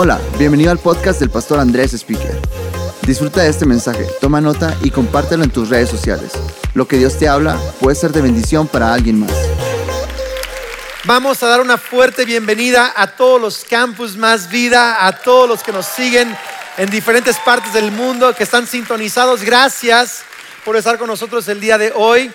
Hola, bienvenido al podcast del pastor Andrés Speaker. Disfruta de este mensaje, toma nota y compártelo en tus redes sociales. Lo que Dios te habla puede ser de bendición para alguien más. Vamos a dar una fuerte bienvenida a todos los campus Más Vida, a todos los que nos siguen en diferentes partes del mundo, que están sintonizados. Gracias por estar con nosotros el día de hoy.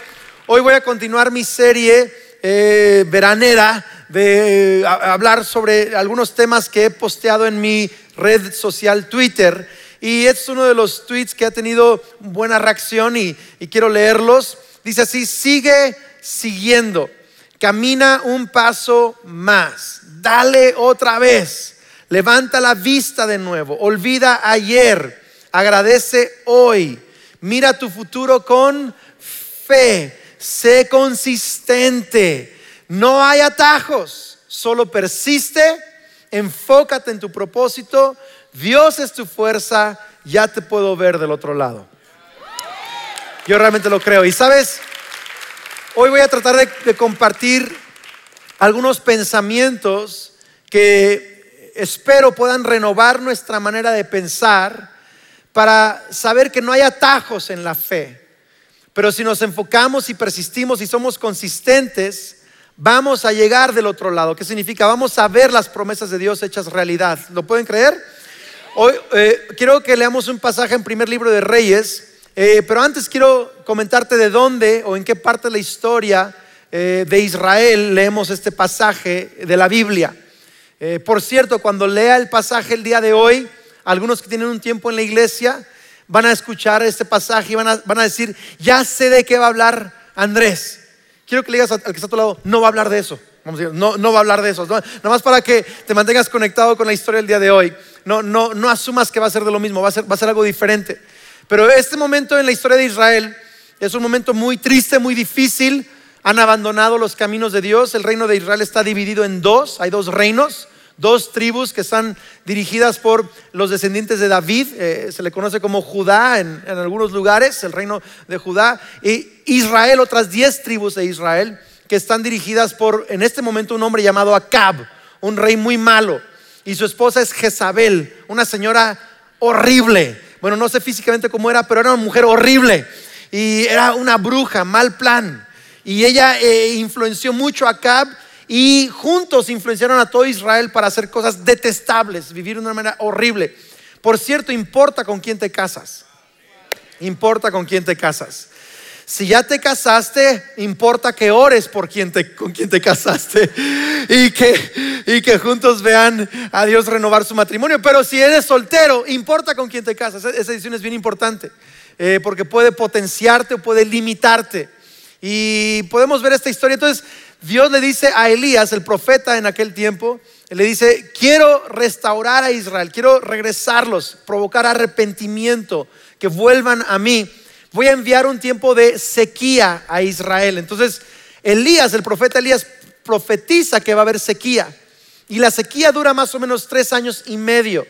Hoy voy a continuar mi serie eh, veranera de eh, hablar sobre algunos temas que he posteado en mi red social Twitter. Y es uno de los tweets que ha tenido buena reacción y, y quiero leerlos. Dice así, sigue siguiendo, camina un paso más, dale otra vez, levanta la vista de nuevo, olvida ayer, agradece hoy, mira tu futuro con fe, sé consistente, no hay atajos, solo persiste, enfócate en tu propósito, Dios es tu fuerza, ya te puedo ver del otro lado. Yo realmente lo creo. Y sabes, hoy voy a tratar de, compartir algunos pensamientos que espero puedan renovar nuestra manera de pensar para saber que no hay atajos en la fe. Pero si nos enfocamos y persistimos y somos consistentes, vamos a llegar del otro lado. ¿Qué significa? Vamos a ver las promesas de Dios hechas realidad. ¿Lo pueden creer? Hoy eh, quiero que leamos un pasaje en primer libro de Reyes, eh, pero antes quiero comentarte de dónde o en qué parte de la historia eh, de Israel leemos este pasaje de la Biblia. por cierto, cuando lea el pasaje el día de hoy, algunos que tienen un tiempo en la iglesia van a escuchar este pasaje y van a, van a decir, ya sé de qué va a hablar Andrés. Quiero que le digas al que está a tu lado, no va a hablar de eso. Vamos a decir, no, no va a hablar de eso. Nada más para que te mantengas conectado con la historia del día de hoy. No, no, no asumas que va a ser de lo mismo, va a ser, va a ser algo diferente. Pero este momento en la historia de Israel es un momento muy triste, muy difícil. Han abandonado los caminos de Dios. El reino de Israel está dividido en dos. Hay dos reinos dos tribus que están dirigidas por los descendientes de David, eh, se le conoce como Judá en, algunos lugares, el reino de Judá, y Israel, otras diez tribus de Israel, que están dirigidas por, en este momento, un hombre llamado Acab, un rey muy malo, y su esposa es Jezabel, una señora horrible. Bueno, no sé físicamente cómo era, pero era una mujer horrible, y era una bruja, mal plan. Y ella eh, influenció mucho a Acab y juntos influenciaron a todo Israel para hacer cosas detestables, vivir de una manera horrible. Por cierto, importa con quién te casas. Importa con quién te casas. Si ya te casaste, importa que ores por quien te, con quien te casaste y que, y que juntos vean a Dios renovar su matrimonio. Pero si eres soltero, importa con quién te casas. Esa decisión es bien importante eh, porque puede potenciarte o puede limitarte. Y podemos ver esta historia. Entonces, Dios le dice a Elías, el profeta en aquel tiempo, le dice, quiero restaurar a Israel, quiero regresarlos, provocar arrepentimiento, que vuelvan a mí. Voy a enviar un tiempo de sequía a Israel. Entonces, Elías, el profeta Elías, profetiza que va a haber sequía. Y la sequía dura más o menos tres años y medio.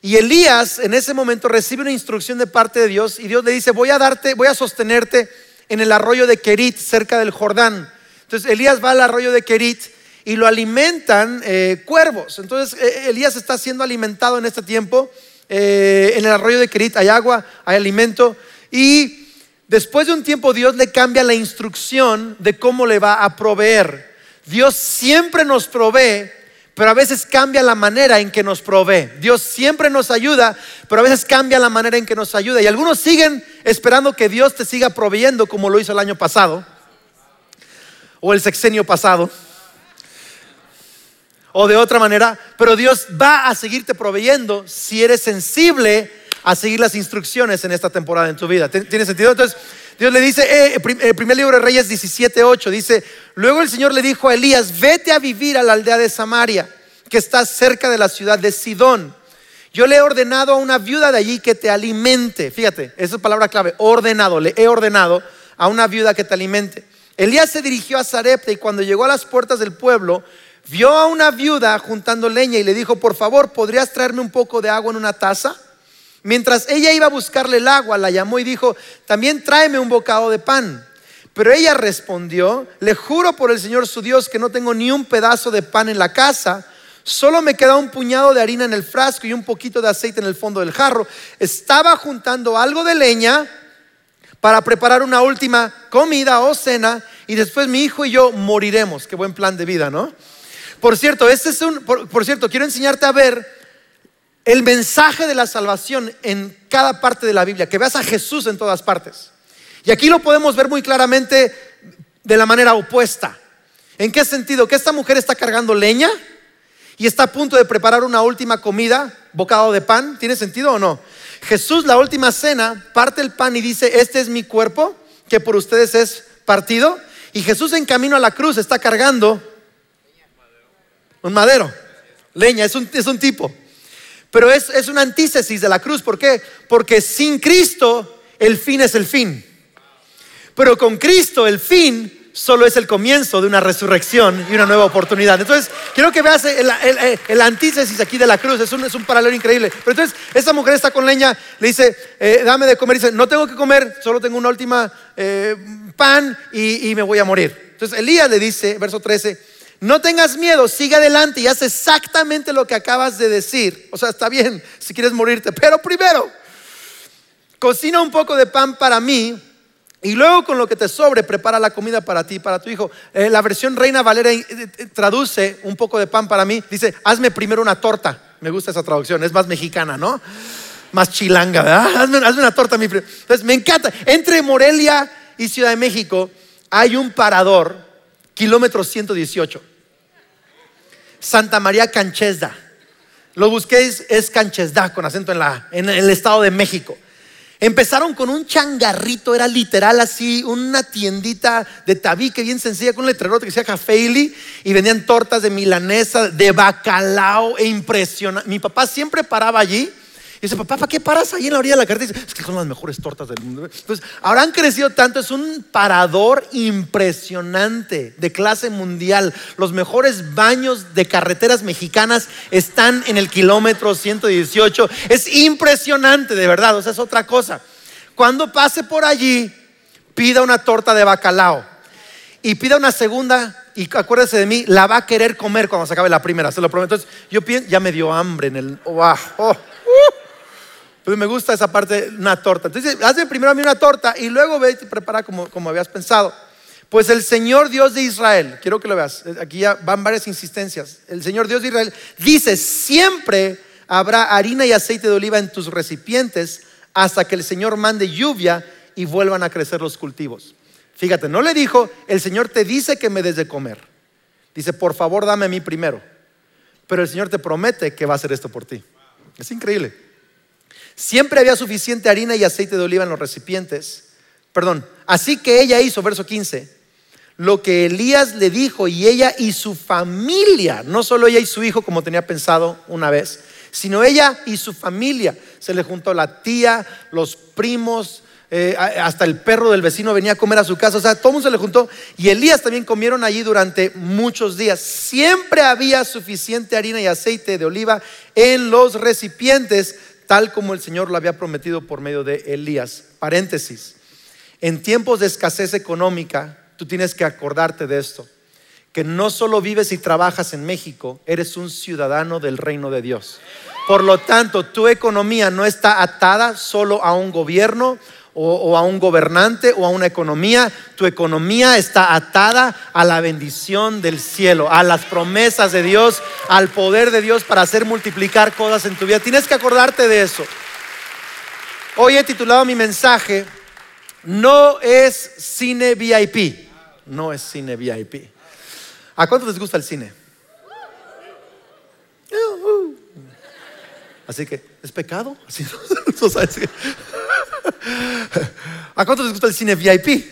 Y Elías en ese momento recibe una instrucción de parte de Dios y Dios le dice, voy a darte, voy a sostenerte en el arroyo de Kerit, cerca del Jordán. Entonces Elías va al arroyo de Kerit y lo alimentan eh, cuervos. Entonces eh, Elías está siendo alimentado en este tiempo. Eh, en el arroyo de Kerit hay agua, hay alimento. Y después de un tiempo Dios le cambia la instrucción de cómo le va a proveer. Dios siempre nos provee, pero a veces cambia la manera en que nos provee. Dios siempre nos ayuda, pero a veces cambia la manera en que nos ayuda. Y algunos siguen esperando que Dios te siga proveyendo como lo hizo el año pasado o el sexenio pasado o de otra manera, pero Dios va a seguirte proveyendo si eres sensible a seguir las instrucciones en esta temporada en tu vida. ¿Tiene sentido? Entonces, Dios le dice, eh, el primer libro de Reyes 17:8 dice, luego el Señor le dijo a Elías, vete a vivir a la aldea de Samaria, que está cerca de la ciudad de Sidón. Yo le he ordenado a una viuda de allí que te alimente. Fíjate, esa es palabra clave, ordenado, le he ordenado a una viuda que te alimente. Elías se dirigió a Sarepta y cuando llegó a las puertas del pueblo, vio a una viuda juntando leña y le dijo, por favor, ¿podrías traerme un poco de agua en una taza? Mientras ella iba a buscarle el agua, la llamó y dijo, también tráeme un bocado de pan. Pero ella respondió, le juro por el Señor su Dios que no tengo ni un pedazo de pan en la casa, Solo me queda un puñado de harina en el frasco y un poquito de aceite en el fondo del jarro. Estaba juntando algo de leña para preparar una última comida o cena y después mi hijo y yo moriremos. Qué buen plan de vida, ¿no? Por cierto, este es un, por cierto, quiero enseñarte a ver el mensaje de la salvación en cada parte de la Biblia, que veas a Jesús en todas partes. Y aquí lo podemos ver muy claramente de la manera opuesta. ¿En qué sentido? Que esta mujer está cargando leña y está a punto de preparar una última comida, bocado de pan. ¿Tiene sentido o no? Jesús, la última cena, parte el pan y dice, este es mi cuerpo, que por ustedes es partido. Y Jesús en camino a la cruz está cargando un madero, leña, es un, es un tipo. Pero es, es una antítesis de la cruz. ¿Por qué? Porque sin Cristo el fin es el fin. Pero con Cristo el fin solo es el comienzo de una resurrección y una nueva oportunidad. Entonces, quiero que veas el, antítesis aquí de la cruz, es un, es un, paralelo increíble. Pero entonces, esta mujer está con leña, le dice, eh, dame de comer, dice, no tengo que comer, solo tengo una última eh, pan y, y me voy a morir. Entonces, Elías le dice, verso 13, no tengas miedo, sigue adelante y haz exactamente lo que acabas de decir. O sea, está bien si quieres morirte, pero primero, cocina un poco de pan para mí y luego con lo que te sobre, prepara la comida para ti y para tu hijo. Eh, la versión Reina Valera eh, eh, traduce un poco de pan para mí. Dice, hazme primero una torta. Me gusta esa traducción, es más mexicana, ¿no? Más chilanga, ¿verdad? Hazme, una torta. Mi Entonces, me encanta. Entre Morelia y Ciudad de México hay un parador, kilómetro 118. Santa María Canchesda. Lo busquéis, es Canchesda, con acento en, la, en el Estado de México. Empezaron con un changarrito, era literal así, una tiendita de tabique bien sencilla con un letrero que decía Cafeili y vendían tortas de milanesa, de bacalao e impresionante. Mi papá siempre paraba allí dice, papá, ¿para qué paras ahí en la orilla de la carretera? Dice, es que son las mejores tortas del mundo. Entonces, han crecido tanto, es un parador impresionante de clase mundial. Los mejores baños de carreteras mexicanas están en el kilómetro 118. Es impresionante, de verdad, o sea, es otra cosa. Cuando pase por allí, pida una torta de bacalao y pida una segunda y acuérdese de mí, la va a querer comer cuando se acabe la primera, se lo prometo. Entonces, yo pienso, ya me dio hambre en el... Oh, pero me gusta esa parte, una torta. Entonces, hazme primero a mí una torta y luego ve y prepara como, como habías pensado. Pues el Señor Dios de Israel, quiero que lo veas, aquí ya van varias insistencias. El Señor Dios de Israel dice, siempre habrá harina y aceite de oliva en tus recipientes hasta que el Señor mande lluvia y vuelvan a crecer los cultivos. Fíjate, no le dijo, el Señor te dice que me des de comer. Dice, por favor, dame a mí primero. Pero el Señor te promete que va a hacer esto por ti. Es increíble. Siempre había suficiente harina y aceite de oliva en los recipientes. Perdón. Así que ella hizo, verso 15, lo que Elías le dijo y ella y su familia, no solo ella y su hijo como tenía pensado una vez, sino ella y su familia. Se le juntó la tía, los primos, eh, hasta el perro del vecino venía a comer a su casa, o sea, todo mundo se le juntó y Elías también comieron allí durante muchos días. Siempre había suficiente harina y aceite de oliva en los recipientes tal como el Señor lo había prometido por medio de Elías. Paréntesis. En tiempos de escasez económica, tú tienes que acordarte de esto, que no solo vives y trabajas en México, eres un ciudadano del reino de Dios. Por lo tanto, tu economía no está atada solo a un gobierno o, a un gobernante o a una economía. Tu economía está atada a la bendición del cielo, a las promesas de Dios, al poder de Dios para hacer multiplicar cosas en tu vida. Tienes que acordarte de eso. Hoy he titulado mi mensaje, no es cine VIP. No es cine VIP. ¿A cuántos les gusta el cine? Así que, ¿es pecado? Así, ¿no? ¿A cuántos les gusta el cine VIP?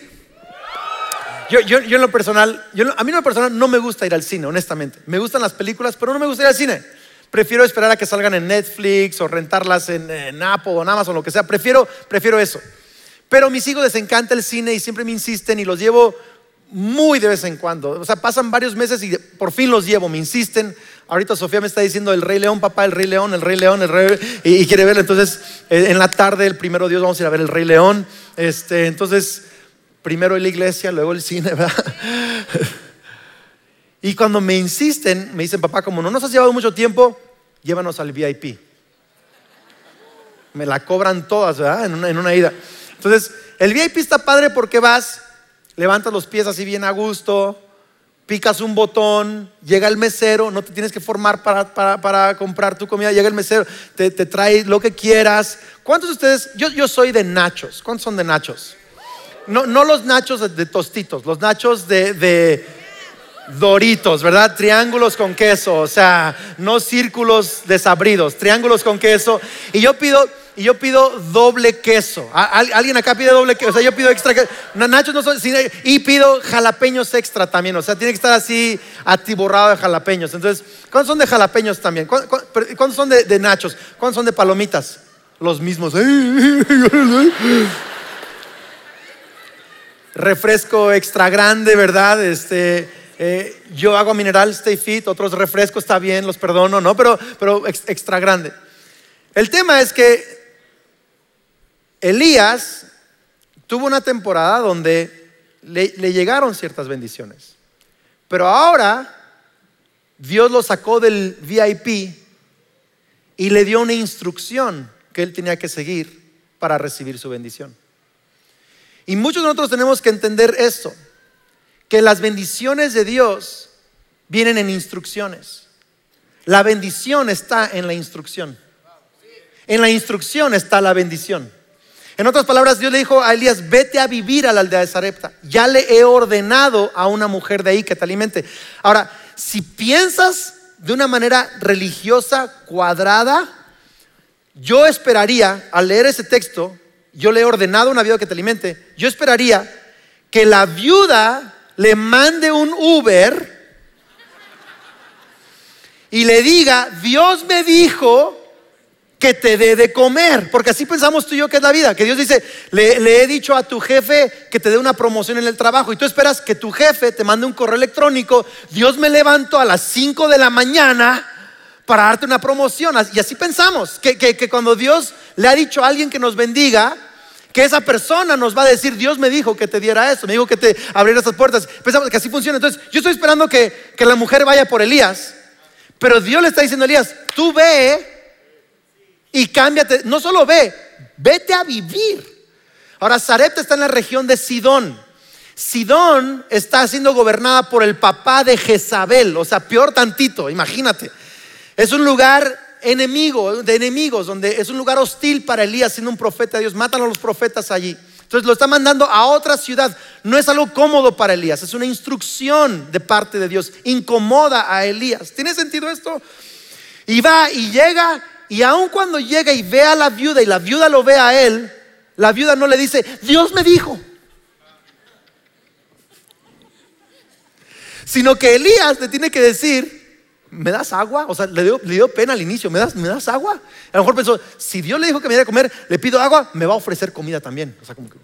Yo, yo, yo en lo personal, a mí en lo personal no me gusta ir al cine, honestamente. Me gustan las películas, pero no me gusta ir al cine. Prefiero esperar a que salgan en Netflix o rentarlas en, Apple o en Amazon, lo que sea. Prefiero, prefiero eso. Pero a mis hijos les encanta el cine y siempre me insisten y los llevo muy de vez en cuando. O sea, pasan varios meses y por fin los llevo, me insisten. Ahorita Sofía me está diciendo el Rey León, papá, el Rey León, el Rey León, el Rey y, quiere verlo. Entonces, eh, en la tarde, el primero Dios, vamos a ir a ver el Rey León. Este, entonces, primero la iglesia, luego el cine, ¿verdad? Y cuando me insisten, me dicen, papá, como no nos has llevado mucho tiempo, llévanos al VIP. Me la cobran todas, ¿verdad? En una, en una ida. Entonces, el VIP está padre porque vas, levantas los pies así bien a gusto, picas un botón, llega el mesero, no te tienes que formar para, para- comprar tu comida, llega el mesero, te, te trae lo que quieras. ¿Cuántos de ustedes? Yo, yo soy de nachos. ¿Cuántos son de nachos? No, no los nachos de, de tostitos, los nachos de, de doritos, ¿verdad? Triángulos con queso, o sea, no círculos desabridos, triángulos con queso. Y yo pido, y yo pido doble queso. ¿A- al- ¿Alguien acá pide doble queso? O sea, yo pido extra queso. Na- Nachos no son, y pido jalapeños extra también, o sea, tiene que estar así atiborrado de jalapeños. Entonces, ¿cuántos son de jalapeños también? ¿Cuán- cuán- pero, ¿Cuántos son de, nachos? ¿Cuántos son de palomitas? Los mismos. refresco extra grande, ¿verdad? Este, eh, yo hago mineral, stay fit, otros refrescos está bien, los perdono, ¿no? Pero, pero ex- extra grande. El tema es que Elías tuvo una temporada donde le, le llegaron ciertas bendiciones, pero ahora Dios lo sacó del VIP y le dio una instrucción que él tenía que seguir para recibir su bendición. Y muchos de nosotros tenemos que entender esto, que las bendiciones de Dios vienen en instrucciones. La bendición está en la instrucción. En la instrucción está la bendición. En otras palabras, Dios le dijo a Elías, vete a vivir a la aldea de Sarepta. Ya le he ordenado a una mujer de ahí que te alimente. Ahora, si piensas de una manera religiosa, cuadrada, yo esperaría, al leer ese texto, yo le he ordenado a una viuda que te alimente, yo esperaría que la viuda le mande un Uber y le diga, Dios me dijo que te dé de comer, porque así pensamos tú y yo que es la vida, que Dios dice, le, he dicho a tu jefe que te dé una promoción en el trabajo y tú esperas que tu jefe te mande un correo electrónico, Dios me levantó a las 5 de la mañana para darte una promoción. Y así pensamos, que, que- que cuando Dios le ha dicho a alguien que nos bendiga, que esa persona nos va a decir, Dios me dijo que te diera eso, me dijo que te abriera esas puertas. Pensamos que así funciona. Entonces, yo estoy esperando que, que la mujer vaya por Elías, pero Dios le está diciendo a Elías, tú ve y cámbiate, no solo ve, vete a vivir. Ahora, Sarepta está en la región de Sidón. Sidón está siendo gobernada por el papá de Jezabel, o sea, peor tantito, imagínate. Es un lugar enemigo, de enemigos, donde es un lugar hostil para Elías siendo un profeta de Dios. Matan a los profetas allí. Entonces lo está mandando a otra ciudad. No es algo cómodo para Elías, es una instrucción de parte de Dios. Incomoda a Elías. ¿Tiene sentido esto? Y va y llega, y aun cuando llega y ve a la viuda y la viuda lo ve a él, la viuda no le dice, Dios me dijo. Sino que Elías le tiene que decir, ¿me das agua? O sea, le dio, le dio pena al inicio, ¿me das, ¿me das agua? A lo mejor pensó, si Dios le dijo que me diera a comer, le pido agua, me va a ofrecer comida también. O sea, como que...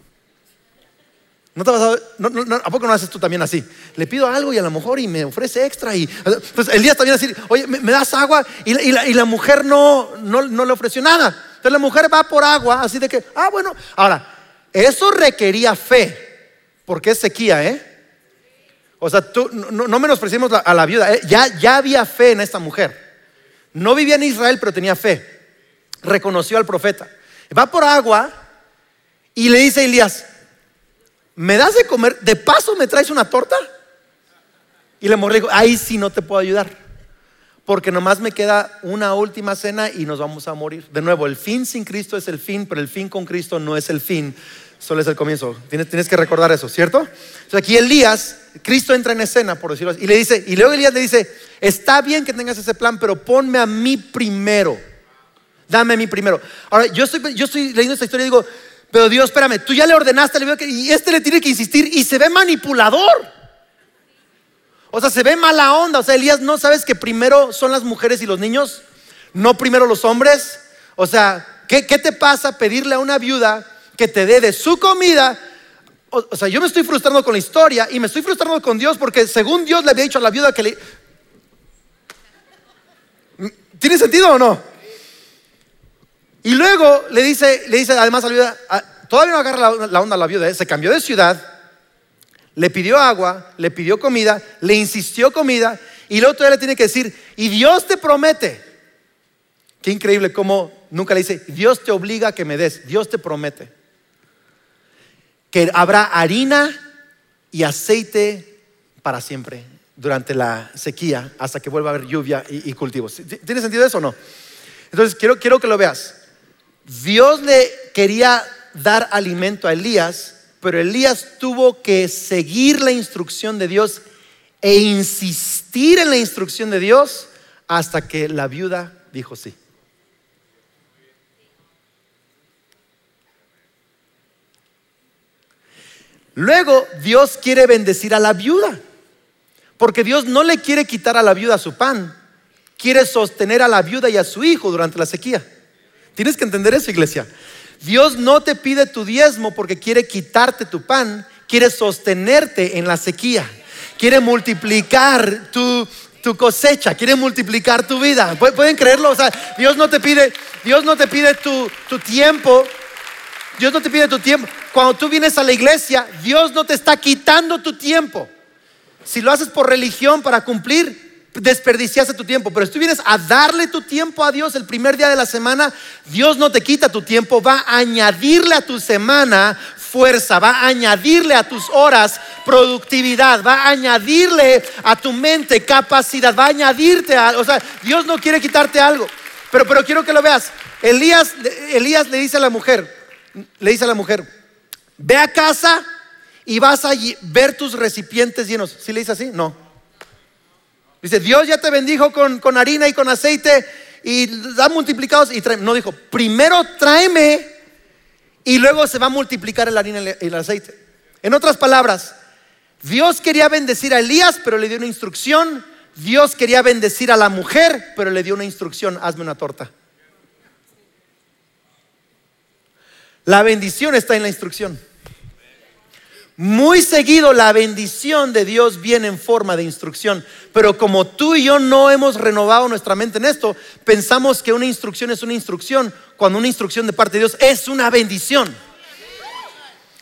¿No te vas a, no, no, ¿A poco no haces tú también así? Le pido algo y a lo mejor y me ofrece extra. Y, Elías también decir, oye, ¿me, das agua? Y, la- y la, mujer no, no, no le ofreció nada. Entonces la mujer va por agua, así de que, ah, bueno. Ahora, eso requería fe, porque es sequía, ¿eh? O sea, tú, no, no menospreciemos a la viuda, ¿eh? ya, ya había fe en esta mujer. No vivía en Israel, pero tenía fe. Reconoció al profeta. Va por agua y le dice a Elías, ¿me das de comer? ¿De paso me traes una torta? Y la le dijo, ahí sí no te puedo ayudar. Porque nomás me queda una última cena y nos vamos a morir. De nuevo, el fin sin Cristo es el fin, pero el fin con Cristo no es el fin, solo es el comienzo. Tienes, que recordar eso, ¿cierto? Entonces aquí Elías, Cristo entra en escena, por decirlo así, y le dice, y luego Elías le dice, está bien que tengas ese plan, pero ponme a mí primero. Dame a mí primero. Ahora, yo estoy leyendo esta historia y digo, pero Dios, espérame, tú ya le ordenaste, y este le tiene que insistir y se ve manipulador. O sea, se ve mala onda. O sea, Elías, ¿no sabes que primero son las mujeres y los niños? No primero los hombres. O sea, ¿qué, qué te pasa pedirle a una viuda que te dé de su comida? O, o sea, yo me estoy frustrando con la historia y me estoy frustrando con Dios porque según Dios le había dicho a la viuda que le... ¿Tiene sentido o no? Y luego le dice, le dice además a la viuda, ah, todavía no agarra la, onda a la viuda, ¿eh? se cambió de ciudad, le pidió agua, le pidió comida, le insistió comida y luego todavía le tiene que decir, y Dios te promete. Qué increíble cómo nunca le dice, Dios te obliga a que me des, Dios te promete. Que habrá harina y aceite para siempre durante la sequía hasta que vuelva a haber lluvia y, cultivos. ¿Tiene sentido eso o no? Entonces quiero, quiero que lo veas. Dios le quería dar alimento a Elías, pero Elías tuvo que seguir la instrucción de Dios e insistir en la instrucción de Dios hasta que la viuda dijo sí. Luego Dios quiere bendecir a la viuda, porque Dios no le quiere quitar a la viuda su pan, quiere sostener a la viuda y a su hijo durante la sequía. Tienes que entender eso, iglesia. Dios no te pide tu diezmo porque quiere quitarte tu pan, quiere sostenerte en la sequía, quiere multiplicar tu, cosecha, quiere multiplicar tu vida. ¿Pueden creerlo? O sea, Dios no te pide, Dios no te pide tu, tu tiempo, Dios no te pide tu tiempo. Cuando tú vienes a la iglesia, Dios no te está quitando tu tiempo. Si lo haces por religión para cumplir, desperdiciaste tu tiempo, pero si tú vienes a darle tu tiempo a Dios el primer día de la semana, Dios no te quita tu tiempo, va a añadirle a tu semana fuerza, va a añadirle a tus horas productividad, va a añadirle a tu mente capacidad, va a añadirte a, o sea, Dios no quiere quitarte algo. Pero, pero quiero que lo veas. Elías, Elías le dice a la mujer, le dice a la mujer, ve a casa y vas a ver tus recipientes llenos. ¿Sí le dice así? No. Dice, Dios ya te bendijo con, harina y con aceite y da multiplicados y No dijo, primero tráeme y luego se va a multiplicar la harina y el aceite. En otras palabras, Dios quería bendecir a Elías, pero le dio una instrucción. Dios quería bendecir a la mujer, pero le dio una instrucción, hazme una torta. La bendición está en la instrucción. Muy seguido la bendición de Dios viene en forma de instrucción, pero como tú y yo no hemos renovado nuestra mente en esto, pensamos que una instrucción es una instrucción, cuando una instrucción de parte de Dios es una bendición.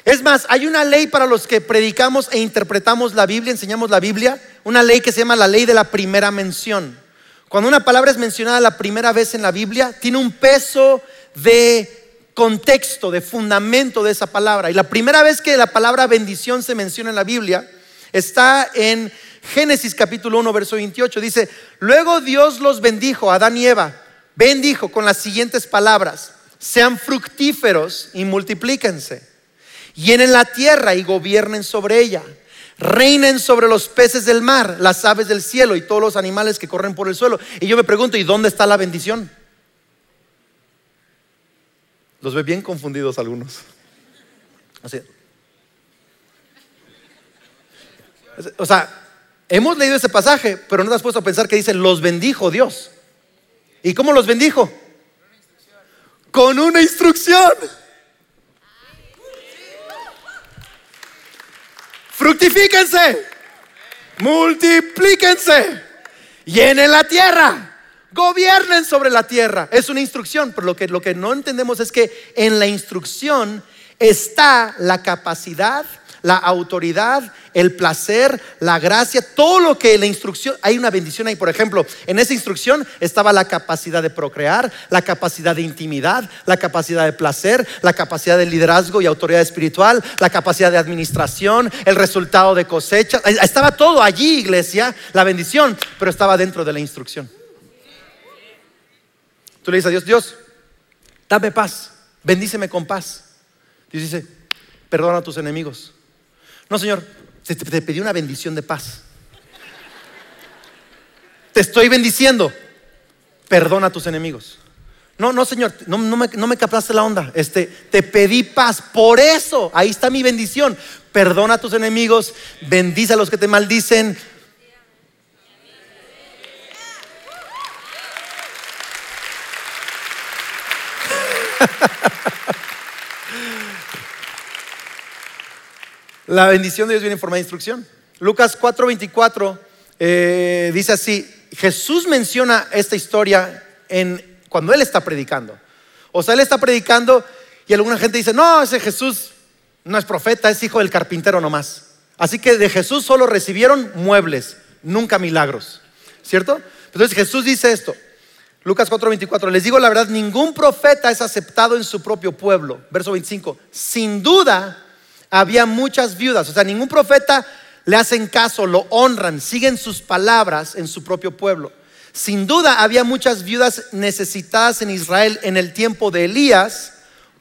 Es más, hay una ley para los que predicamos e interpretamos la Biblia, enseñamos la Biblia, una ley que se llama la ley de la primera mención. Cuando una palabra es mencionada la primera vez en la Biblia, tiene un peso de contexto, de fundamento de esa palabra. Y la primera vez que la palabra bendición se menciona en la Biblia está en Génesis capítulo 1, verso 28. Dice, luego Dios los bendijo, Adán y Eva, bendijo con las siguientes palabras, sean fructíferos y multiplíquense, llenen la tierra y gobiernen sobre ella. Reinen sobre los peces del mar, las aves del cielo y todos los animales que corren por el suelo. Y yo me pregunto, ¿y dónde está la bendición? Los ve bien confundidos algunos. O sea, hemos leído ese pasaje, pero no te has puesto a pensar que dice, los bendijo Dios. ¿Y cómo los bendijo? Con una instrucción. Fructifíquense, multiplíquense, llenen la tierra gobiernen sobre la tierra. Es una instrucción, pero lo que, lo que no entendemos es que en la instrucción está la capacidad, la autoridad, el placer, la gracia, todo lo que la instrucción, hay una bendición ahí. Por ejemplo, en esa instrucción estaba la capacidad de procrear, la capacidad de intimidad, la capacidad de placer, la capacidad de liderazgo y autoridad espiritual, la capacidad de administración, el resultado de cosecha. Estaba todo allí, iglesia, la bendición, pero estaba dentro de la instrucción. Tú le dices a Dios, Dios, dame paz, bendíceme con paz. Dios dice, perdona a tus enemigos. No, Señor, te, pedí una bendición de paz. Te estoy bendiciendo, perdona a tus enemigos. No, no, Señor, no, me, no me captaste la onda. Este, te pedí paz. Por eso, ahí está mi bendición. Perdona a tus enemigos, bendice a los que te maldicen, La bendición de Dios viene en forma de instrucción. Lucas 4:24 eh, dice así, Jesús menciona esta historia en, cuando Él está predicando. O sea, Él está predicando y alguna gente dice, no, ese Jesús no es profeta, es hijo del carpintero nomás. Así que de Jesús solo recibieron muebles, nunca milagros. ¿Cierto? Entonces Jesús dice esto. Lucas 4:24, les digo la verdad, ningún profeta es aceptado en su propio pueblo. Verso 25, sin duda había muchas viudas, o sea, ningún profeta le hacen caso, lo honran, siguen sus palabras en su propio pueblo. Sin duda había muchas viudas necesitadas en Israel en el tiempo de Elías,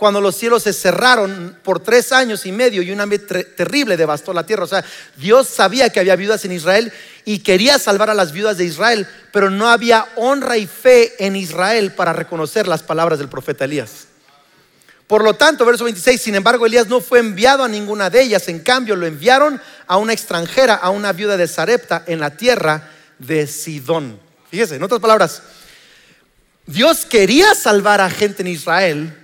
cuando los cielos se cerraron por tres años y medio y un hambre terrible devastó la tierra. O sea, Dios sabía que había viudas en Israel y quería salvar a las viudas de Israel, pero no había honra y fe en Israel para reconocer las palabras del profeta Elías. Por lo tanto, verso 26, sin embargo, Elías no fue enviado a ninguna de ellas, en cambio lo enviaron a una extranjera, a una viuda de Sarepta en la tierra de Sidón. Fíjese, en otras palabras, Dios quería salvar a gente en Israel,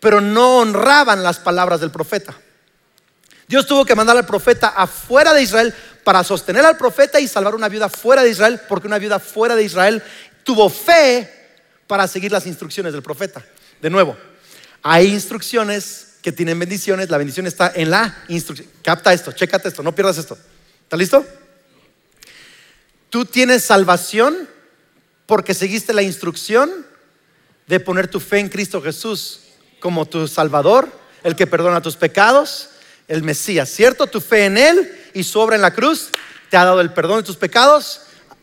pero no honraban las palabras del profeta. Dios tuvo que mandar al profeta afuera de Israel para sostener al profeta y salvar una viuda fuera de Israel, porque una viuda fuera de Israel tuvo fe para seguir las instrucciones del profeta. De nuevo, hay instrucciones que tienen bendiciones, la bendición está en la instrucción. Capta esto, chécate esto, no pierdas esto. ¿Está listo? Tú tienes salvación porque seguiste la instrucción de poner tu fe en Cristo Jesús como tu Salvador, el que perdona tus pecados, el Mesías, ¿cierto? Tu fe en Él y su obra en la cruz te ha dado el perdón de tus pecados,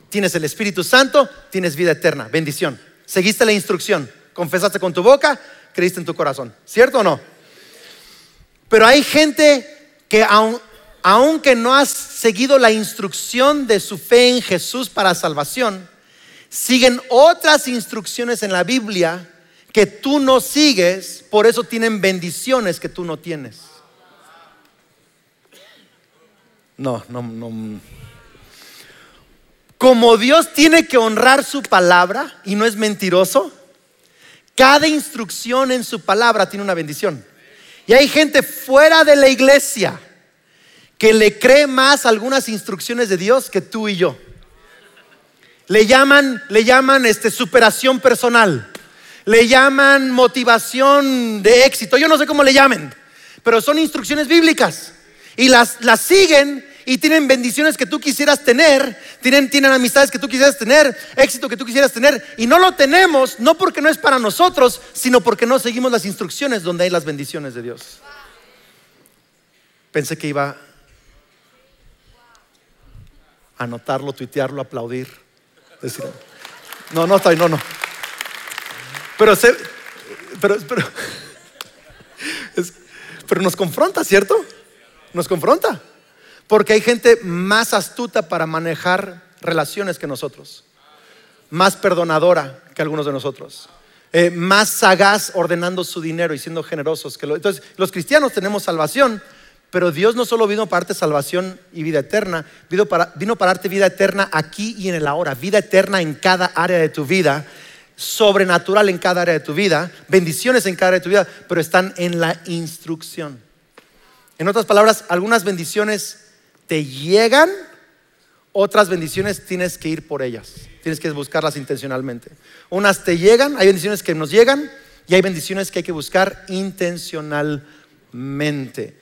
tienes el Espíritu Santo, tienes vida eterna, bendición. Seguiste la instrucción, confesaste con tu boca, creíste en tu corazón, ¿cierto o no? Pero hay gente que aunque no has seguido la instrucción de su fe en Jesús para salvación, siguen otras instrucciones en la Biblia que tú no sigues, por eso tienen bendiciones que tú no tienes. No, no, no. Como Dios tiene que honrar su palabra y no es mentiroso, cada instrucción en su palabra tiene una bendición. Y hay gente fuera de la iglesia que le cree más algunas instrucciones de Dios que tú y yo. Le llaman, le llaman este, superación personal le llaman motivación de éxito, yo no sé cómo le llamen, pero son instrucciones bíblicas y las, las siguen y tienen bendiciones que tú quisieras tener, tienen, tienen amistades que tú quisieras tener, éxito que tú quisieras tener, y no lo tenemos, no porque no es para nosotros, sino porque no seguimos las instrucciones donde hay las bendiciones de Dios. Pensé que iba a anotarlo, tuitearlo, aplaudir, decir, no, no no, no. Pero, pero, pero nos confronta, ¿cierto? Nos confronta. Porque hay gente más astuta para manejar relaciones que nosotros, más perdonadora que algunos de nosotros, eh, más sagaz ordenando su dinero y siendo generosos que Entonces, los cristianos tenemos salvación, pero Dios no solo vino para darte salvación y vida eterna, vino para, vino para darte vida eterna aquí y en el ahora, vida eterna en cada área de tu vida sobrenatural en cada área de tu vida, bendiciones en cada área de tu vida, pero están en la instrucción. En otras palabras, algunas bendiciones te llegan, otras bendiciones tienes que ir por ellas, tienes que buscarlas intencionalmente. Unas te llegan, hay bendiciones que nos llegan y hay bendiciones que hay que buscar intencionalmente.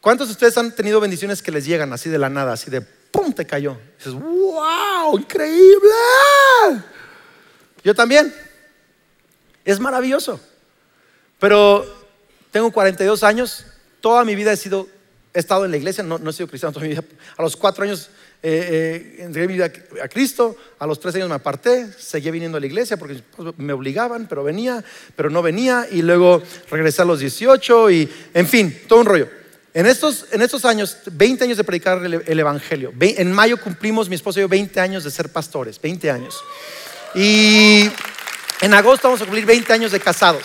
¿Cuántos de ustedes han tenido bendiciones que les llegan así de la nada, así de ¡pum! te cayó? dices, ¡wow! ¡Increíble! Yo también. Es maravilloso. Pero tengo 42 años, toda mi vida he sido, he estado en la iglesia, no, he sido cristiano toda mi vida. A los cuatro años eh, eh, entregué mi vida a Cristo, a los tres años me aparté, seguí viniendo a la iglesia porque me obligaban, pero venía, pero no venía, y luego regresé a los 18 y, en fin, todo un rollo. En estos, en estos años, 20 años de predicar el, el Evangelio, en mayo cumplimos mi esposo y yo 20 años de ser pastores, 20 años. Y en agosto vamos a cumplir 20 años de casados.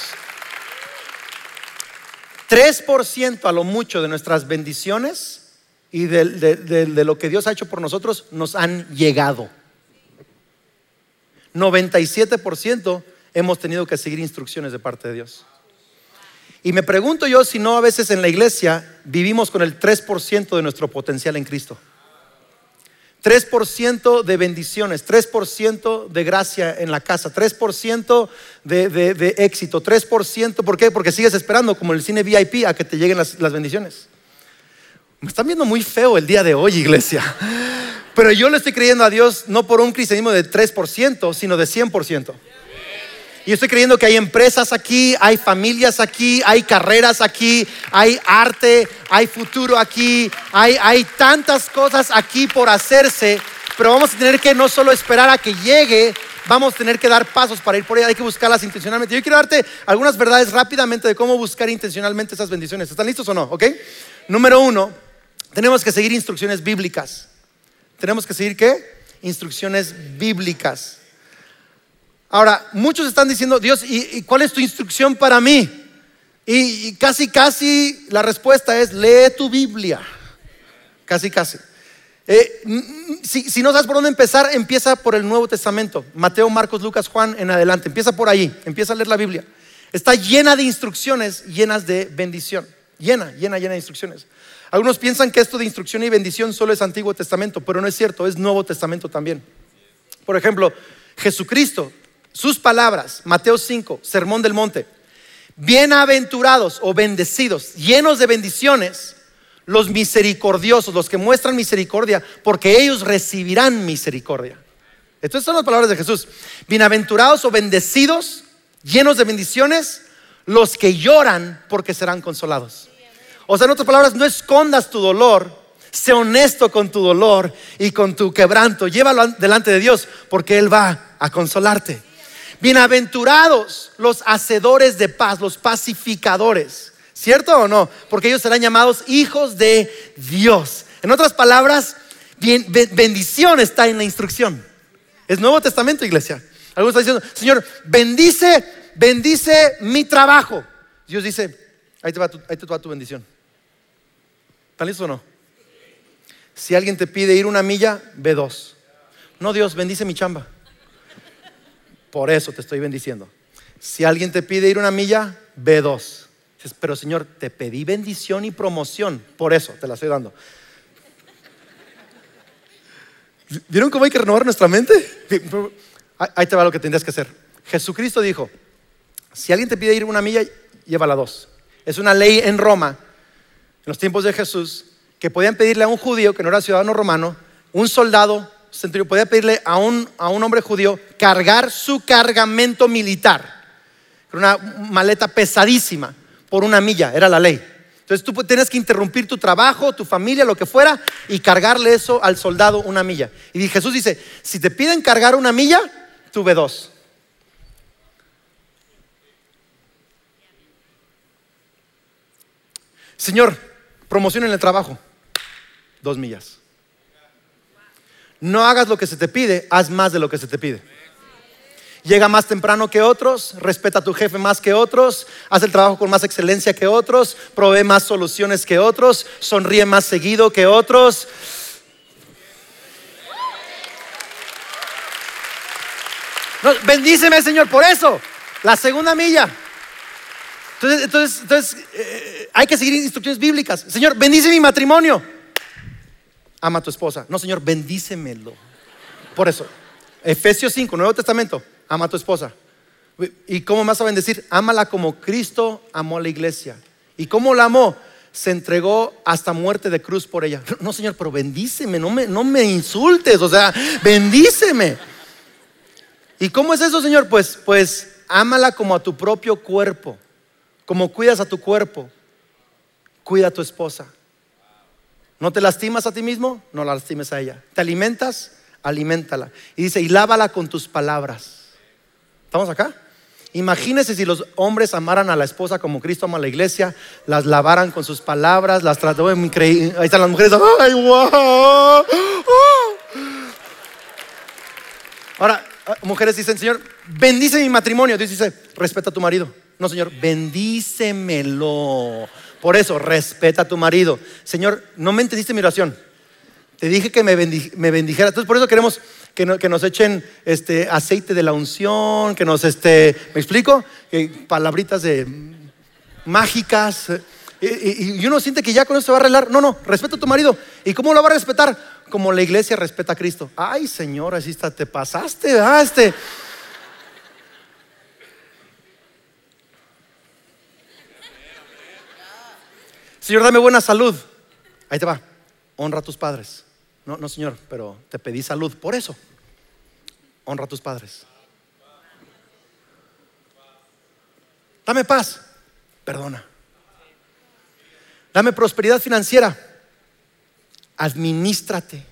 3% a lo mucho de nuestras bendiciones y de, lo que Dios ha hecho por nosotros nos han llegado. 97% hemos tenido que seguir instrucciones de parte de Dios. Y me pregunto yo si no a veces en la iglesia vivimos con el 3% de nuestro potencial en Cristo. 3% de bendiciones, 3% de gracia en la casa, 3% de, de, éxito, 3%, ¿por qué? Porque sigues esperando, como el cine VIP, a que te lleguen las, bendiciones. Me están viendo muy feo el día de hoy, iglesia. Pero yo le estoy creyendo a Dios no por un cristianismo de 3%, sino de 100%. Y estoy creyendo que hay empresas aquí, hay familias aquí, hay carreras aquí, hay arte, hay futuro aquí, hay, hay tantas cosas aquí por hacerse, pero vamos a tener que no solo esperar a que llegue, vamos a tener que dar pasos para ir por ahí, hay que buscarlas intencionalmente. Yo quiero darte algunas verdades rápidamente de cómo buscar intencionalmente esas bendiciones. ¿Están listos o no? ¿Ok? Número uno, tenemos que seguir instrucciones bíblicas. ¿Tenemos que seguir qué? Instrucciones bíblicas. Ahora, muchos están diciendo, Dios, ¿y, cuál es tu instrucción para mí? Y, casi, casi la respuesta es, lee tu Biblia. Casi, casi. Eh, si, si, no sabes por dónde empezar, empieza por el Nuevo Testamento. Mateo, Marcos, Lucas, Juan, en adelante. Empieza por ahí, empieza a leer la Biblia. Está llena de instrucciones, llenas de bendición. Llena, llena, llena de instrucciones. Algunos piensan que esto de instrucción y bendición solo es Antiguo Testamento, pero no es cierto, es Nuevo Testamento también. Por ejemplo, Jesucristo sus palabras, Mateo 5, Sermón del Monte. Bienaventurados o bendecidos, llenos de bendiciones, los misericordiosos, los que muestran misericordia, porque ellos recibirán misericordia. Estas son las palabras de Jesús. Bienaventurados o bendecidos, llenos de bendiciones, los que lloran porque serán consolados. O sea, en otras palabras, no escondas tu dolor, sé honesto con tu dolor y con tu quebranto. Llévalo delante de Dios porque Él va a consolarte. Bienaventurados los hacedores de paz, los pacificadores. ¿Cierto o no? Porque ellos serán llamados hijos de Dios. En otras palabras, bendición está en la instrucción. Es Nuevo Testamento, iglesia. Algunos están diciendo, Señor, bendice, bendice mi trabajo. Dios dice, ahí te va tu, bendición. ¿Están listos o no? Si alguien te pide ir una milla, ve dos. No, Dios, bendice mi chamba. Por eso te estoy bendiciendo. Si alguien te pide ir una milla, ve dos. pero Señor, te pedí bendición y promoción. Por eso te la estoy dando. ¿Vieron cómo hay que renovar nuestra mente? Ahí te va lo que tendrías que hacer. Jesucristo dijo, si alguien te pide ir una milla, llévala dos. Es una ley en Roma, en los tiempos de Jesús, que podían pedirle a un judío que no era ciudadano romano, un soldado centurión podía pedirle a un, a un hombre judío cargar su cargamento militar. Una maleta pesadísima por una milla, era la ley. Entonces tú tienes que interrumpir tu trabajo, tu familia, lo que fuera, y cargarle eso al soldado una milla. Y Jesús dice, si te piden cargar una milla, tú ve dos. Señor, promoción en el trabajo, dos millas. No hagas lo que se te pide, haz más de lo que se te pide. Llega más temprano que otros, respeta a tu jefe más que otros, haz el trabajo con más excelencia que otros, provee más soluciones que otros, sonríe más seguido que otros. bendíceme, Señor, por eso. La segunda milla. Entonces, entonces, eh, hay que seguir instrucciones bíblicas. Señor, bendice mi matrimonio ama tu esposa. No, Señor, bendícemelo. Por eso, Efesios 5, Nuevo Testamento, ama a tu esposa. ¿Y cómo más a bendecir? Ámala como Cristo amó a la iglesia. ¿Y cómo la amó? Se entregó hasta muerte de cruz por ella. No, Señor, pero bendíceme, no me, no me insultes, o sea, bendíceme. ¿Y cómo es eso, Señor? Pues, pues, ámala como a tu propio cuerpo. Como cuidas a tu cuerpo, cuida a tu esposa. ¿No te lastimas a ti mismo? No la lastimes a ella. ¿Te alimentas? Aliméntala. Y dice, y lávala con tus palabras. ¿Estamos acá? Imagínense si los hombres amaran a la esposa como Cristo ama a la iglesia, las lavaran con sus palabras, las trató increíble. Ahí están las mujeres. ¡Ay, wow! Ahora, mujeres dicen, Señor, bendice mi matrimonio. Dios dice, respeta a tu marido. No, Señor, bendícemelo. Por eso, respeta a tu marido. Señor, no me entendiste mi oración. Te dije que me, bendijera. Entonces, por eso queremos que, nos echen este, aceite de la unción, que nos, este, ¿me explico? palabritas de mágicas. Y, uno siente que ya con eso se va a arreglar. No, no, respeta a tu marido. ¿Y cómo lo va a respetar? Como la iglesia respeta a Cristo. Ay, Señor, así está, te pasaste, ah, este. Señor, dame buena salud. Ahí te va. Honra a tus padres. No, no, Señor, pero te pedí salud. Por eso, honra a tus padres. Dame paz. Perdona. Dame prosperidad financiera. Administrate.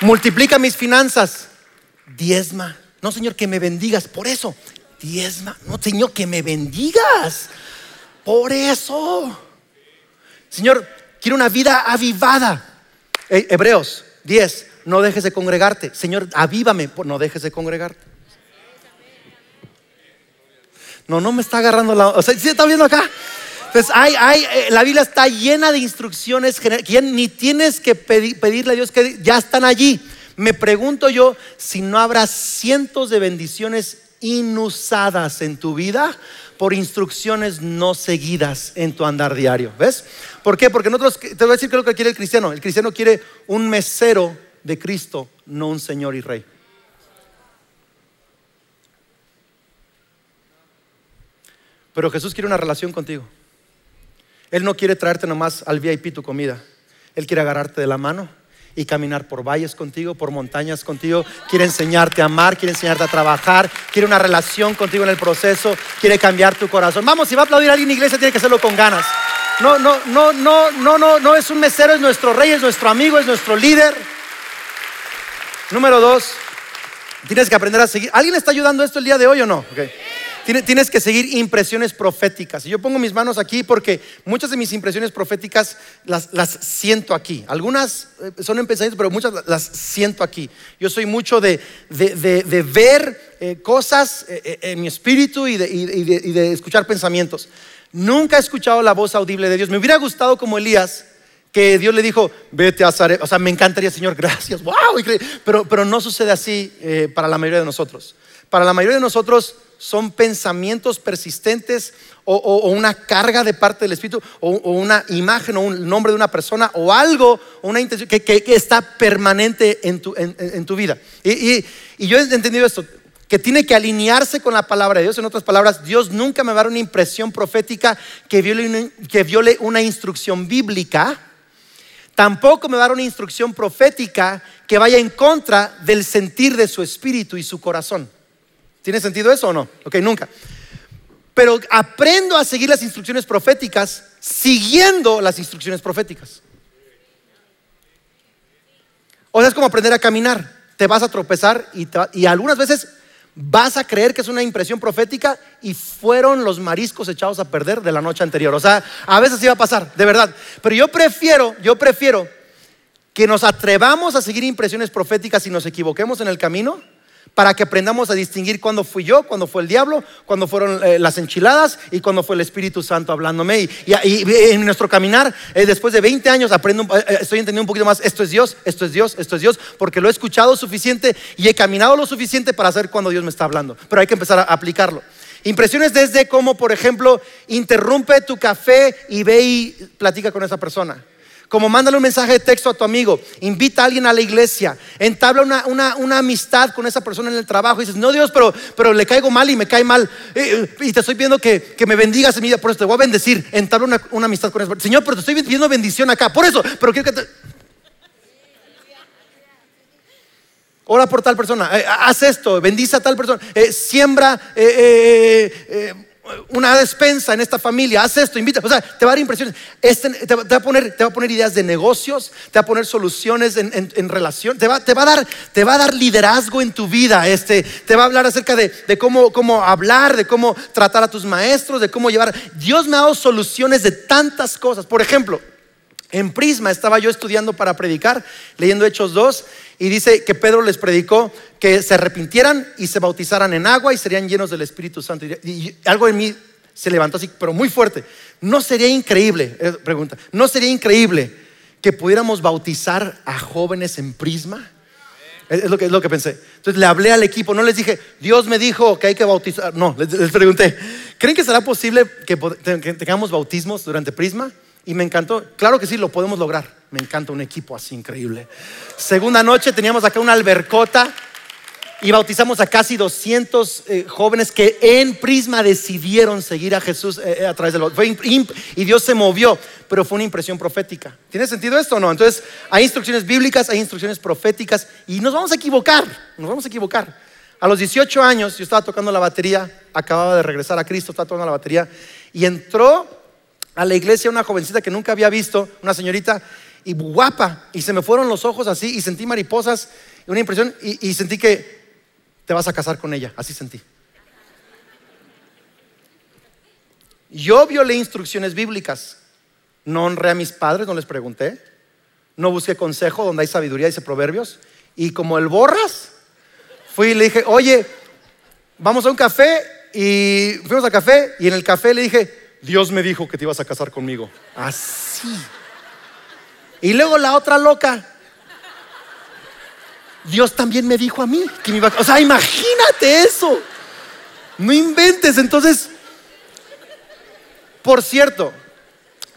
Multiplica mis finanzas. Diezma. No, Señor, que me bendigas. Por eso, diezma. No, Señor, que me bendigas. Por eso. Señor, quiero una vida avivada. Eh, Hebreos 10. No dejes de congregarte. Señor, avívame. No dejes de congregarte. No, no me está agarrando la. O sea, ¿sí está viendo acá? Entonces, hay, hay, eh, la Biblia está llena de instrucciones que ni tienes que pedirle a Dios que ya están allí. Me pregunto yo si no habrá cientos de bendiciones inusadas en tu vida por instrucciones no seguidas en tu andar diario. ¿Ves? ¿Por qué? Porque nosotros, te voy a decir qué es lo que quiere el cristiano. El cristiano quiere un mesero de Cristo, no un Señor y Rey. Pero Jesús quiere una relación contigo. Él no quiere traerte nomás al VIP tu comida. Él quiere agarrarte de la mano y caminar por valles contigo, por montañas contigo. Quiere enseñarte a amar, quiere enseñarte a trabajar, quiere una relación contigo en el proceso, quiere cambiar tu corazón. Vamos, si va a aplaudir a alguien en iglesia, tiene que hacerlo con ganas. No, no, no, no, no, no, no es un mesero, es nuestro rey, es nuestro amigo, es nuestro líder. Número dos, tienes que aprender a seguir. ¿Alguien está ayudando esto el día de hoy o no? Tienes que seguir impresiones proféticas. Y yo pongo mis manos aquí porque muchas de mis impresiones proféticas las, siento aquí. Algunas eh, son en pensamientos, pero muchas las siento aquí. Yo soy mucho de, ver eh, cosas eh, en mi espíritu y, de, escuchar pensamientos. Nunca he escuchado la voz audible de Dios. Me hubiera gustado como Elías que Dios le dijo, vete a Zaret. O sea, me encantaría, Señor, gracias, wow. Pero, pero no sucede así para la mayoría de nosotros. Para la mayoría de nosotros son pensamientos persistentes o, una carga de parte del Espíritu o, una imagen o un nombre de una persona o algo, una intención que, está permanente en tu, vida. Y, yo he entendido esto, que tiene que alinearse con la palabra de Dios. En otras palabras, Dios nunca me va a dar una impresión profética que viole que viole una instrucción bíblica. Tampoco me va a dar una instrucción profética que vaya en contra del sentir de su espíritu y su corazón. ¿Tiene sentido eso o no? Ok, nunca. Pero aprendo a seguir las instrucciones proféticas siguiendo las instrucciones proféticas. O sea, es como aprender a caminar. Te vas a tropezar y, y algunas veces vas a creer que es una impresión profética y fueron los mariscos echados a perder de la noche anterior. O sea, a veces iba a pasar, de verdad. Pero yo prefiero, yo prefiero que nos atrevamos a seguir impresiones proféticas y nos equivoquemos en el camino para que aprendamos a distinguir cuándo fui yo, cuándo fue el diablo, cuándo fueron eh, las enchiladas y cuándo fue el Espíritu Santo hablándome. Y, en nuestro caminar, eh, después de 20 años, aprendo, eh, estoy entendiendo un poquito más, esto es Dios, esto es Dios, esto es Dios, porque lo he escuchado suficiente y he caminado lo suficiente para saber cuándo Dios me está hablando. Pero hay que empezar a aplicarlo. Impresiones desde cómo, por ejemplo, interrumpe tu café y ve y platica con esa persona como mándale un mensaje de texto a tu amigo, invita a alguien a la iglesia, entabla una, amistad con esa persona en el trabajo y dices, no Dios, pero, pero le caigo mal y me cae mal. Eh, y te estoy pidiendo que, me bendigas en mi vida, por eso te voy a bendecir, entabla una, amistad con esa persona. Señor, pero te estoy pidiendo bendición acá, por eso, pero quiero que te... Ora por tal persona, eh, haz esto, bendice a tal persona, eh, siembra una despensa en esta familia, haz esto, invita, o sea, te va a dar impresiones, este, te, va a poner, te va a poner ideas de negocios, te va a poner soluciones en, relación, te va, te, va a dar, te va a dar liderazgo en tu vida, este, te va a hablar acerca de, cómo, cómo hablar, de cómo tratar a tus maestros, de cómo llevar. Dios me ha dado soluciones de tantas cosas. Por ejemplo, en Prisma estaba yo estudiando para predicar, leyendo Hechos 2, y dice que Pedro les predicó que se arrepintieran y se bautizaran en agua y serían llenos del Espíritu Santo. Y, algo en mí se levantó así, pero muy fuerte. ¿No sería increíble, eh, pregunta, no sería increíble que pudiéramos bautizar a jóvenes en Prisma? Es lo que, es lo que pensé. Entonces le hablé al equipo, no les dije, Dios me dijo que hay que bautizar. No, les, pregunté, ¿creen que será posible que tengamos bautismos durante Prisma? Y me encantó. Claro que sí, lo podemos lograr. Me encanta un equipo así increíble. Segunda noche teníamos acá una albercota y bautizamos a casi 200 eh, jóvenes que en Prisma decidieron seguir a Jesús eh, eh, a través de los... y Dios se movió, pero fue una impresión profética. ¿Tiene sentido esto o no? Entonces, hay instrucciones bíblicas, hay instrucciones proféticas y nos vamos a equivocar, nos vamos a equivocar. A los 18 años yo estaba tocando la batería, acababa de regresar a Cristo, estaba tocando la batería y entró a la iglesia una jovencita que nunca había visto, una señorita y guapa, y se me fueron los ojos así y sentí mariposas, una impresión y sentí que te vas a casar con ella. Así sentí. Yo violé instrucciones bíblicas. No honré a mis padres, no les pregunté. No busqué consejo donde hay sabiduría, dice proverbios. Y como el borras, fui y le dije, oye, vamos a un café. Y fuimos al café y en el café le dije, Dios me dijo que te ibas a casar conmigo. Así. Y luego la otra loca, Dios también me dijo a mí que me iba a... O sea, imagínate eso. No inventes. Entonces, por cierto,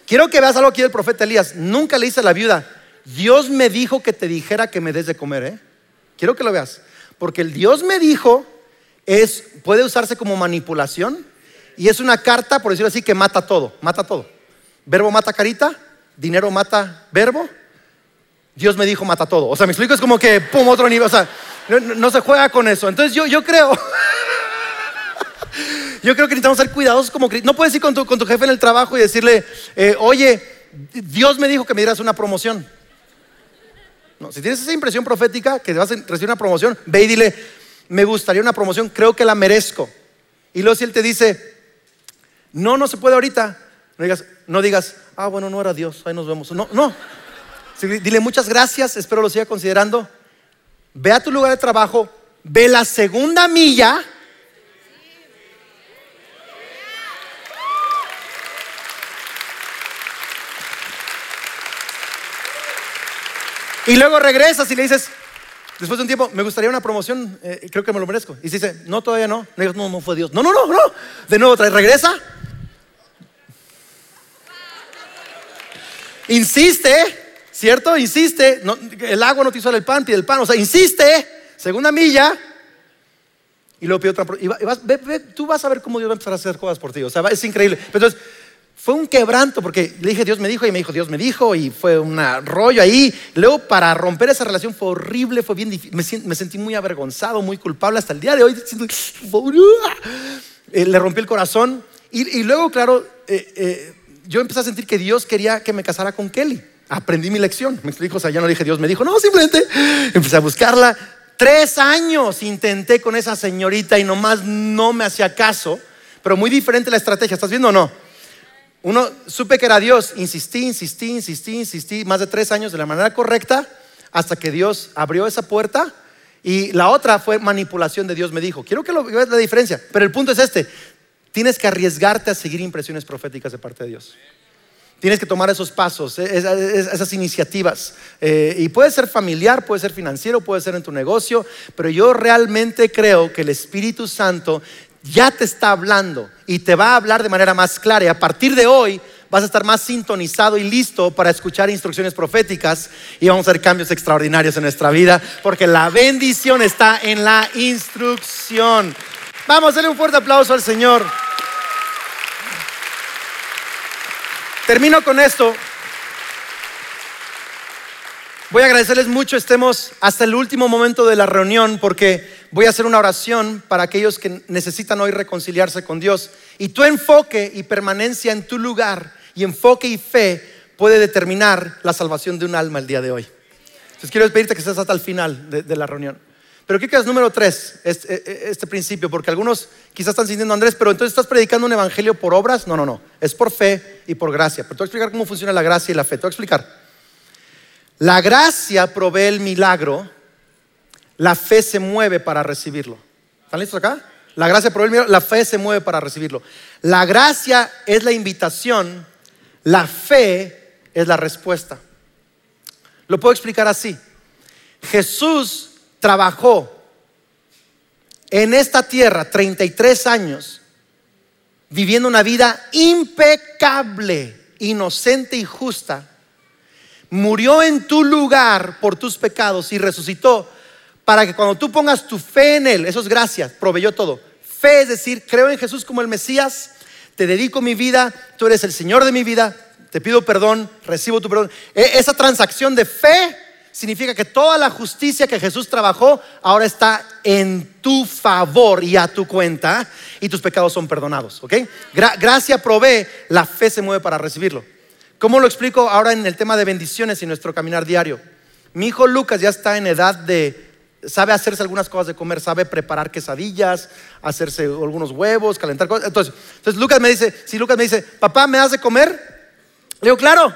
quiero que veas algo aquí del profeta Elías. Nunca le dice a la viuda, Dios me dijo que te dijera que me des de comer, ¿eh? Quiero que lo veas. Porque el Dios me dijo es, puede usarse como manipulación y es una carta, por decirlo así, que mata todo, mata todo. Verbo mata carita, dinero mata verbo, Dios me dijo mata todo. O sea, me explico, es como que, pum, otro nivel. O sea, no, se juega con eso. Entonces yo, yo creo, yo creo que necesitamos ser cuidadosos como No puedes ir con tu, con tu jefe en el trabajo y decirle, eh, oye, Dios me dijo que me dieras una promoción. No, si tienes esa impresión profética que vas a recibir una promoción, ve y dile, me gustaría una promoción, creo que la merezco. Y luego si él te dice, no, no se puede ahorita, no digas, no digas, ah, bueno, no era Dios, ahí nos vemos. No, no. Dile muchas gracias, espero lo siga considerando. Ve a tu lugar de trabajo, ve la segunda milla. Y luego regresas y le dices, después de un tiempo, me gustaría una promoción, eh, creo que me lo merezco. Y si dice, no, todavía no. No, no, no fue Dios. No, no, no, no. De nuevo, trae, regresa. Insiste. ¿Cierto? Insiste. el agua no te hizo el pan, pide el pan. O sea, insiste. Segunda milla. Y luego pide otra. Y tú vas a ver cómo Dios va a empezar a hacer cosas por ti. O sea, es increíble. entonces, fue un quebranto porque le dije Dios me dijo y me dijo Dios me dijo y fue un rollo ahí. Luego para romper esa relación fue horrible, fue bien difícil. Me, sentí muy avergonzado, muy culpable hasta el día de hoy. Eh, le rompí el corazón y, luego, claro, eh, eh, yo empecé a sentir que Dios quería que me casara con Kelly aprendí mi lección. Me explico, o sea, ya no dije Dios me dijo, no, simplemente empecé a buscarla. Tres años intenté con esa señorita y nomás no me hacía caso, pero muy diferente la estrategia, ¿estás viendo o no? Uno, supe que era Dios, insistí, insistí, insistí, insistí, más de tres años de la manera correcta, hasta que Dios abrió esa puerta. Y la otra fue manipulación de Dios, me dijo. Quiero que lo veas la diferencia, pero el punto es este, tienes que arriesgarte a seguir impresiones proféticas de parte de Dios. Tienes que tomar esos pasos, eh, esas iniciativas. Eh, y puede ser familiar, puede ser financiero, puede ser en tu negocio, pero yo realmente creo que el Espíritu Santo ya te está hablando y te va a hablar de manera más clara. Y a partir de hoy vas a estar más sintonizado y listo para escuchar instrucciones proféticas y vamos a hacer cambios extraordinarios en nuestra vida, porque la bendición está en la instrucción. Vamos, a darle un fuerte aplauso al Señor. Termino con esto. Voy a agradecerles mucho, estemos hasta el último momento de la reunión porque voy a hacer una oración para aquellos que necesitan hoy reconciliarse con Dios. Y tu enfoque y permanencia en tu lugar y enfoque y fe puede determinar la salvación de un alma el día de hoy. Entonces quiero pedirte que estés hasta el final de la reunión. Pero ¿qué quedas número tres? Este, este, principio, porque algunos quizás están sintiendo, Andrés, pero entonces estás predicando un evangelio por obras. No, no, no. Es por fe y por gracia. Pero te voy a explicar cómo funciona la gracia y la fe. Te voy a explicar. La gracia provee el milagro, la fe se mueve para recibirlo. ¿Están listos acá? La gracia provee el milagro, la fe se mueve para recibirlo. La gracia es la invitación, la fe es la respuesta. Lo puedo explicar así. Jesús trabajó en esta tierra 33 años viviendo una vida impecable, inocente y justa, murió en tu lugar por tus pecados y resucitó para que cuando tú pongas tu fe en Él, eso es gracia, proveyó todo. Fe es decir, creo en Jesús como el Mesías, te dedico mi vida, tú eres el Señor de mi vida, te pido perdón, recibo tu perdón. E, esa transacción de fe significa que toda la justicia que Jesús trabajó ahora está en tu favor y a tu cuenta y tus pecados son perdonados, ¿ok? gracia provee, la fe se mueve para recibirlo. ¿Cómo lo explico ahora en el tema de bendiciones y nuestro caminar diario? Mi hijo Lucas ya está en edad de sabe hacerse algunas cosas de comer, sabe preparar quesadillas, hacerse algunos huevos, calentar cosas. Entonces Lucas me dice, si Lucas me dice, papá, ¿me das de comer? Le digo, claro,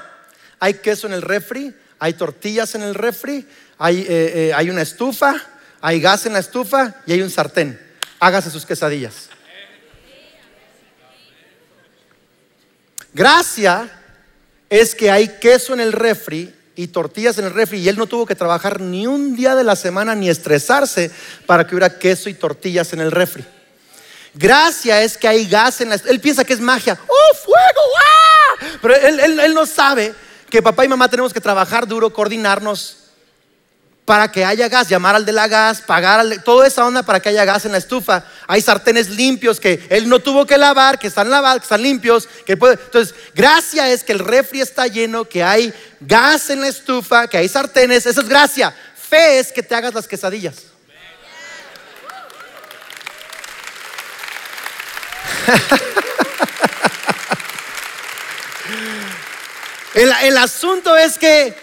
hay queso en el refri, hay tortillas en el refri, hay, eh, eh, hay una estufa, hay gas en la estufa y hay un sartén. Hágase sus quesadillas. Gracia es que hay queso en el refri y tortillas en el refri y él no tuvo que trabajar ni un día de la semana ni estresarse para que hubiera queso y tortillas en el refri. Gracia es que hay gas en la... Él piensa que es magia. ¡Oh, fuego! ¡Ah! Pero él, él no sabe que papá y mamá tenemos que trabajar duro, coordinarnos para que haya gas, llamar al de la gas, pagar toda esa onda para que haya gas en la estufa. Hay sartenes limpios que él no tuvo que lavar, que están lavados, que están limpios, que puede. Entonces, gracia es que el refri está lleno, que hay gas en la estufa, que hay sartenes, eso es gracia. Fe es que te hagas las quesadillas. el, asunto es que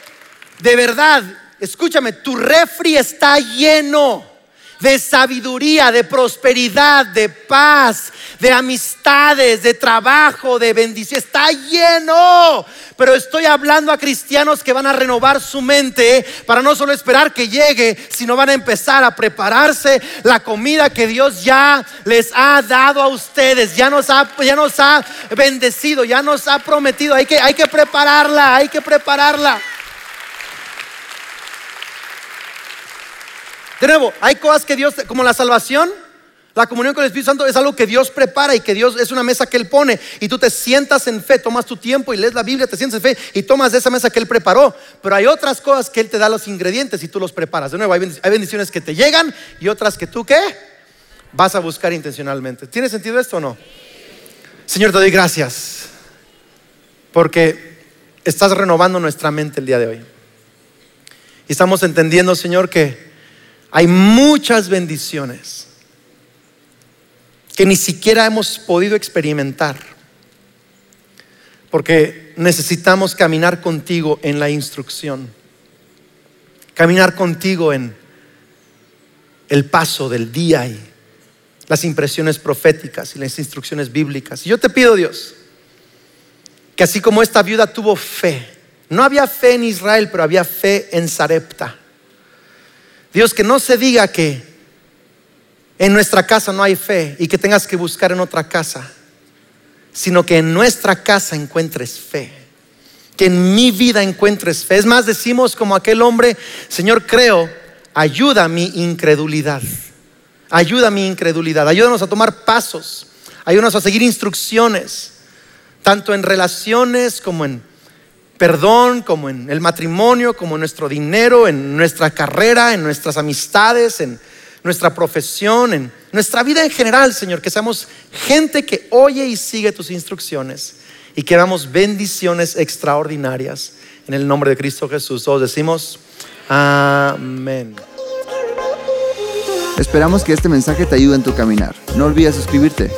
de verdad escúchame, tu refri está lleno de sabiduría, de prosperidad, de paz, de amistades, de trabajo, de bendición. Está lleno. Pero estoy hablando a cristianos que van a renovar su mente para no solo esperar que llegue, sino van a empezar a prepararse la comida que Dios ya les ha dado a ustedes, ya nos ha, ya nos ha bendecido, ya nos ha prometido. Hay que, hay que prepararla, hay que prepararla. De nuevo, hay cosas que Dios, como la salvación, la comunión con el Espíritu Santo es algo que Dios prepara y que Dios es una mesa que Él pone. Y tú te sientas en fe, tomas tu tiempo y lees la Biblia, te sientas en fe y tomas de esa mesa que Él preparó. Pero hay otras cosas que Él te da los ingredientes y tú los preparas. De nuevo, hay bendiciones que te llegan y otras que tú qué vas a buscar intencionalmente. ¿Tiene sentido esto o no? Señor, te doy gracias porque estás renovando nuestra mente el día de hoy. Y estamos entendiendo, Señor, que hay muchas bendiciones que ni siquiera hemos podido experimentar, porque necesitamos caminar contigo en la instrucción, caminar contigo en el paso del día y las impresiones proféticas y las instrucciones bíblicas. Y yo te pido, Dios, que así como esta viuda tuvo fe, no había fe en Israel, pero había fe en Sarepta Dios, que no se diga que en nuestra casa no hay fe y que tengas que buscar en otra casa, sino que en nuestra casa encuentres fe, que en mi vida encuentres fe. Es más, decimos como aquel hombre, Señor, creo, ayuda mi incredulidad, ayuda mi incredulidad, ayúdanos a tomar pasos, ayúdanos a seguir instrucciones, tanto en relaciones como en perdón, como en el matrimonio, como en nuestro dinero, en nuestra carrera, en nuestras amistades, en nuestra profesión, en nuestra vida en general, Señor, que seamos gente que oye y sigue tus instrucciones y que damos bendiciones extraordinarias en el nombre de Cristo Jesús. Todos decimos, amén. Esperamos que este mensaje te ayude en tu caminar. No olvides suscribirte